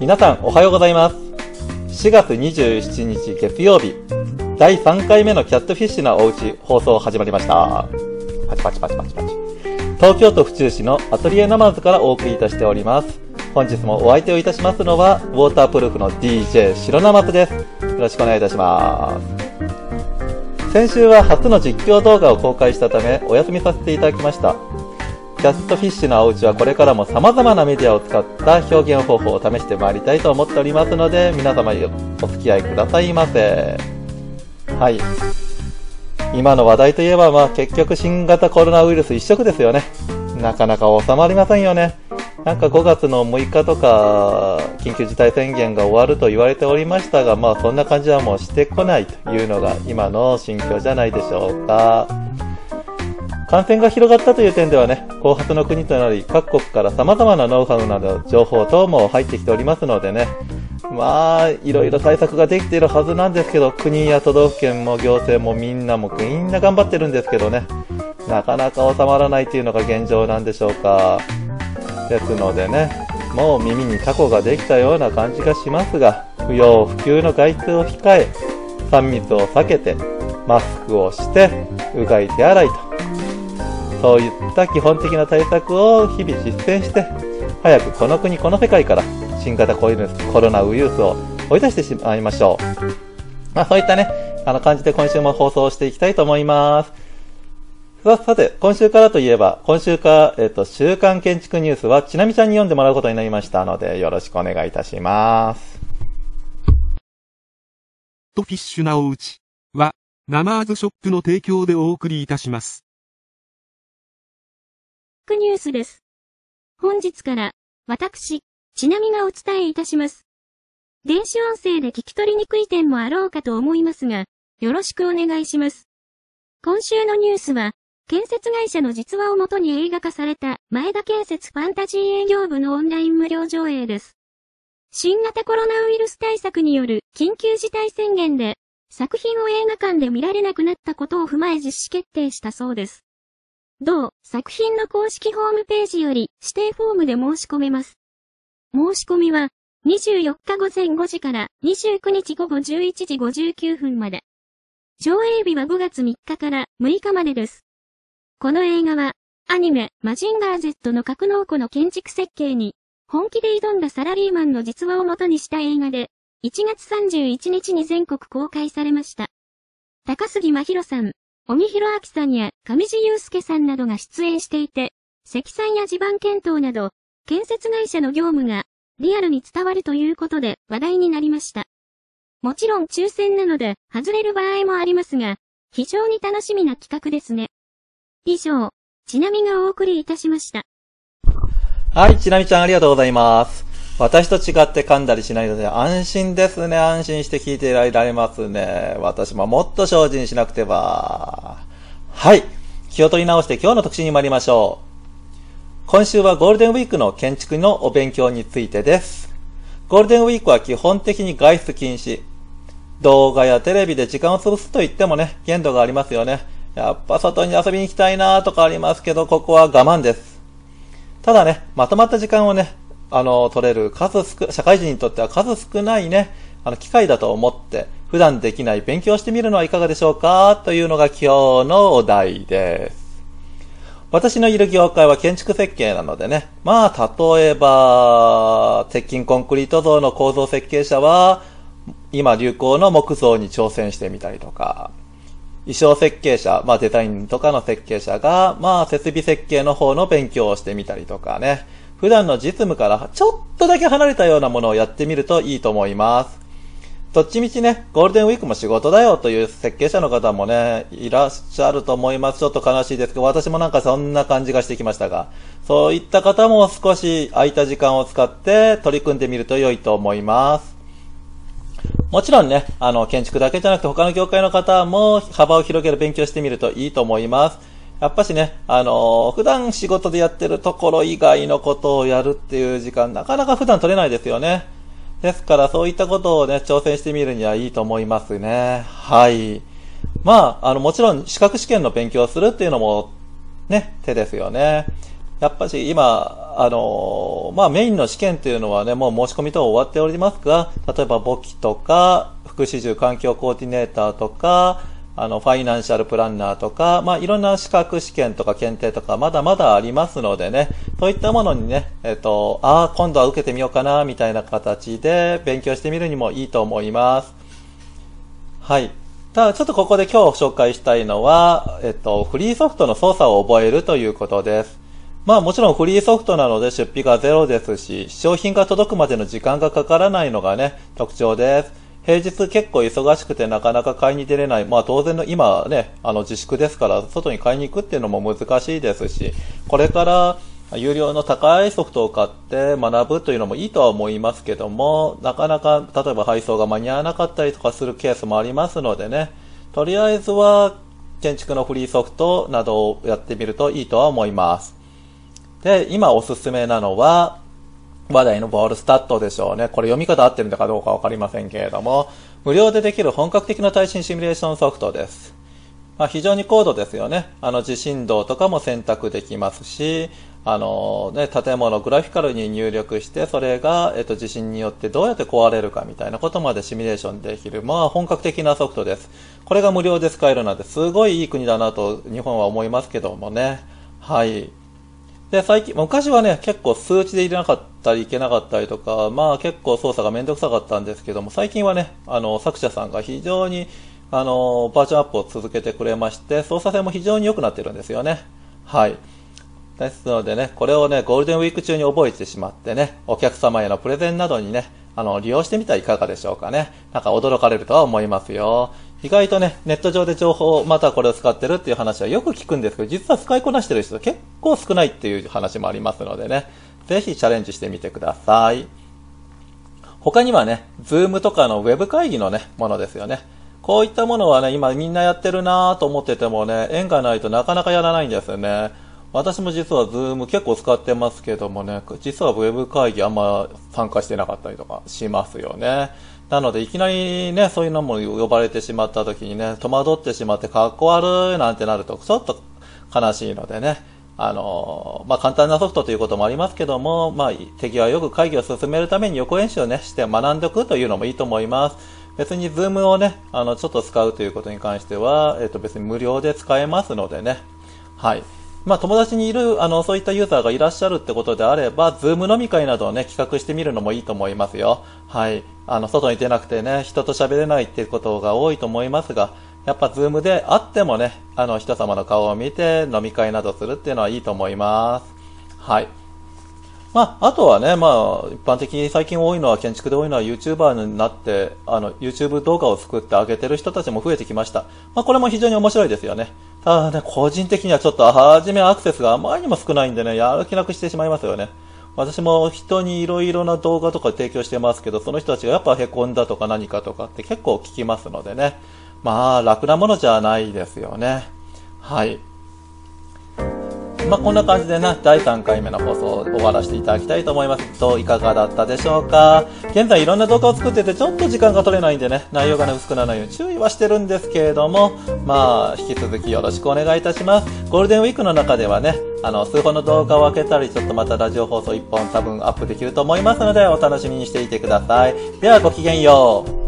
皆さんおはようございます。4月27日月曜日、第3回目のキャットフィッシュなおうち放送始まりました。パチパチパチパチパチ。東京都府中市のアトリエナマズからお送りいたしております。本日もお相手をいたしますのは、ウォータープルーフの DJ 白ナマズです。よろしくお願いいたします。先週は初の実況動画を公開したため、お休みさせていただきました。キャットフィッシュのおうちはこれからも様々なメディアを使った表現方法を試してまいりたいと思っておりますので、皆様お付き合いくださいませ。はい。今の話題といえば、まあ結局新型コロナウイルス一色ですよね。なかなか収まりませんよね。なんか5月の6日とか、緊急事態宣言が終わると言われておりましたが、まあそんな感じはもうしてこないというのが今の心境じゃないでしょうか。感染が広がったという点ではね、後発の国となり、各国から様々なノウハウなど情報等も入ってきておりますのでね、まあ、いろいろ対策ができているはずなんですけど、国や都道府県も行政もみんなもみんな頑張ってるんですけどね、なかなか収まらないというのが現状なんでしょうか。ですのでね、もう耳にタコができたような感じがしますが、不要不急の外出を控え、3密を避けて、マスクをして、うがい手洗いと、そういった基本的な対策を日々実践して、早くこの国この世界から新型コロナウイルスを追い出してしまいましょう。まあそういったね、あの感じで今週も放送していきたいと思います。ささて、今週からといえば、今週から、えっ、と、週刊建築ニュースは、ちなみちゃんに読んでもらうことになりましたので、よろしくお願いいたします。とフィッシュなおうちは、ナマーズショップの提供でお送りいたします。クニュースです。本日から、私、ちなみがお伝えいたします。電子音声で聞き取りにくい点もあろうかと思いますが、よろしくお願いします。今週のニュースは、建設会社の実話をもとに映画化された前田建設ファンタジー営業部のオンライン無料上映です。新型コロナウイルス対策による緊急事態宣言で、作品を映画館で見られなくなったことを踏まえ実施決定したそうです。同作品の公式ホームページより指定フォームで申し込めます。申し込みは24日午前5時から29日午後11時59分まで。上映日は5月3日から6日までです。この映画はアニメマジンガー Z の格納庫の建築設計に本気で挑んだサラリーマンの実話を元にした映画で1月31日に全国公開されました。高杉真宙さん、尾木弘明さんや上地雄介さんなどが出演していて、積載や地盤検討など、建設会社の業務がリアルに伝わるということで話題になりました。もちろん抽選なので外れる場合もありますが、非常に楽しみな企画ですね。以上、ちなみがお送りいたしました。はい、ちなみちゃんありがとうございます。私と違って噛んだりしないので安心ですね。安心して聞いていられますね。私ももっと精進しなくては。はい。気を取り直して今日の特集に参りましょう。今週はゴールデンウィークの建築のお勉強についてです。ゴールデンウィークは基本的に外出禁止。動画やテレビで時間を潰すと言ってもね、限度がありますよね。やっぱ外に遊びに行きたいなとかありますけど、ここは我慢です。ただね、まとまった時間をね、あの、取れる数少、社会人にとっては数少ないね、あの、機会だと思って、普段できない勉強してみるのはいかがでしょうかというのが今日のお題です。私のいる業界は建築設計なのでね、まあ、例えば、鉄筋コンクリート像の構造設計者は、今流行の木造に挑戦してみたりとか、衣装設計者、まあデザインとかの設計者が、まあ設備設計の方の勉強をしてみたりとかね、普段の実務からちょっとだけ離れたようなものをやってみるといいと思います。どっちみちね、ゴールデンウィークも仕事だよという設計者の方もね、いらっしゃると思います。ちょっと悲しいですけど、私もなんかそんな感じがしてきましたが、そういった方も少し空いた時間を使って取り組んでみると良いと思います。もちろんね、あの、建築だけじゃなくて他の業界の方も幅を広げる勉強してみるといいと思います。やっぱしね、あの、普段仕事でやってるところ以外のことをやるっていう時間、なかなか普段取れないですよね。ですからそういったことをね、挑戦してみるにはいいと思いますね。はい。まあ、あの、もちろん資格試験の勉強をするっていうのもね、手ですよね。やっぱし今、あのまあ、メインの試験っていうのはね、もう申し込み等終わっておりますが、例えば簿記とか、福祉住環境コーディネーターとか、あの、ファイナンシャルプランナーとか、まあ、いろんな資格試験とか検定とか、まだまだありますのでね、そういったものにね、えっと、ああ、今度は受けてみようかな、みたいな形で勉強してみるにもいいと思います。はい。ただ、ちょっとここで今日紹介したいのは、えっと、フリーソフトの操作を覚えるということです。まあもちろんフリーソフトなので出費がゼロですし、商品が届くまでの時間がかからないのがね、特徴です。平日結構忙しくてなかなか買いに出れない。まあ当然の今ね、あの自粛ですから外に買いに行くっていうのも難しいですし、これから有料の高いソフトを買って学ぶというのもいいとは思いますけども、なかなか例えば配送が間に合わなかったりとかするケースもありますのでね、とりあえずは建築のフリーソフトなどをやってみるといいとは思います。で、今おすすめなのは、話題のボールスタットでしょうね。これ読み方合ってるのかどうかわかりませんけれども、無料でできる本格的な耐震シミュレーションソフトです。まあ、非常に高度ですよね。あの、地震動とかも選択できますし、あのね、建物をグラフィカルに入力して、それが、えっと、地震によってどうやって壊れるかみたいなことまでシミュレーションできる、まあ、本格的なソフトです。これが無料で使えるなんて、すごいいい国だなと、日本は思いますけどもね。はい。で、最近、昔はね、結構数値で入れなかったりいけなかったりとか、まあ結構操作がめんどくさかったんですけども、最近はね、あの、作者さんが非常に、あの、バージョンアップを続けてくれまして、操作性も非常に良くなってるんですよね。はい。ですのでね、これをね、ゴールデンウィーク中に覚えてしまってね、お客様へのプレゼンなどにね、あの、利用してみたらいかがでしょうかね。なんか驚かれるとは思いますよ。意外とね、ネット上で情報を、またこれを使ってるっていう話はよく聞くんですけど、実は使いこなしてる人結構少ないっていう話もありますのでね、ぜひチャレンジしてみてください。他にはね、 Zoomとかのウェブ会議のね、ものですよね。こういったものはね、今みんなやってるなぁと思っててもね、縁がないとなかなかやらないんですよね。私も実は Zoom結構使ってますけどもね、実はウェブ会議あんま参加してなかったりとかしますよね。なので、いきなりね、そういうのも呼ばれてしまった時にね、戸惑ってしまって、かっこ悪いなんてなると、ちょっと悲しいのでね、あの、まあ、簡単なソフトということもありますけども、まあ、手際よく会議を進めるために予行演習をね、して学んでおくというのもいいと思います。別に Zoomをね、あの、ちょっと使うということに関しては、えっと、別に無料で使えますのでね、はい。まあ、友達にいる、あの、そういったユーザーがいらっしゃるってことであれば、 Zoom飲み会などをね、企画してみるのもいいと思いますよ。はい。あの、外に出なくてね、人と喋れないっていうことが多いと思いますが、やっぱズームで会ってもね、あの、人様の顔を見て飲み会などするっていうのはいいと思います。はい。まあ、あとはね、まあ、一般的に最近多いのは、建築で多いのは YouTuber になって、あの、YouTube 動画を作って上げてる人たちも増えてきました。まあ、これも非常に面白いですよね。あね、個人的にはちょっと、はじめアクセスがあまりにも少ないんでね、やる気なくしてしまいますよね。私も人にいろいろな動画とか提供してますけど、その人たちがやっぱ凹んだとか何かとかって結構聞きますのでね。まあ、楽なものじゃないですよね。はい。まあ、こんな感じでな、第3回目の放送を終わらせていただきたいと思います。どういかがだったでしょうか？現在いろんな動画を作っててちょっと時間が取れないんでね、内容がね、薄くならないように注意はしてるんですけれども、まあ、引き続きよろしくお願いいたします。ゴールデンウィークの中ではね、あの、数本の動画を開けたり、ちょっとまたラジオ放送1本多分アップできると思いますので、お楽しみにしていてください。では、ごきげんよう。